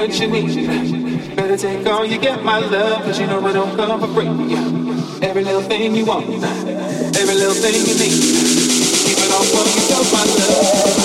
what you need. Better take all you get, my love, cause you know I don't come for free. Every little thing you want, every little thing you need. Keep it all for yourself, my love.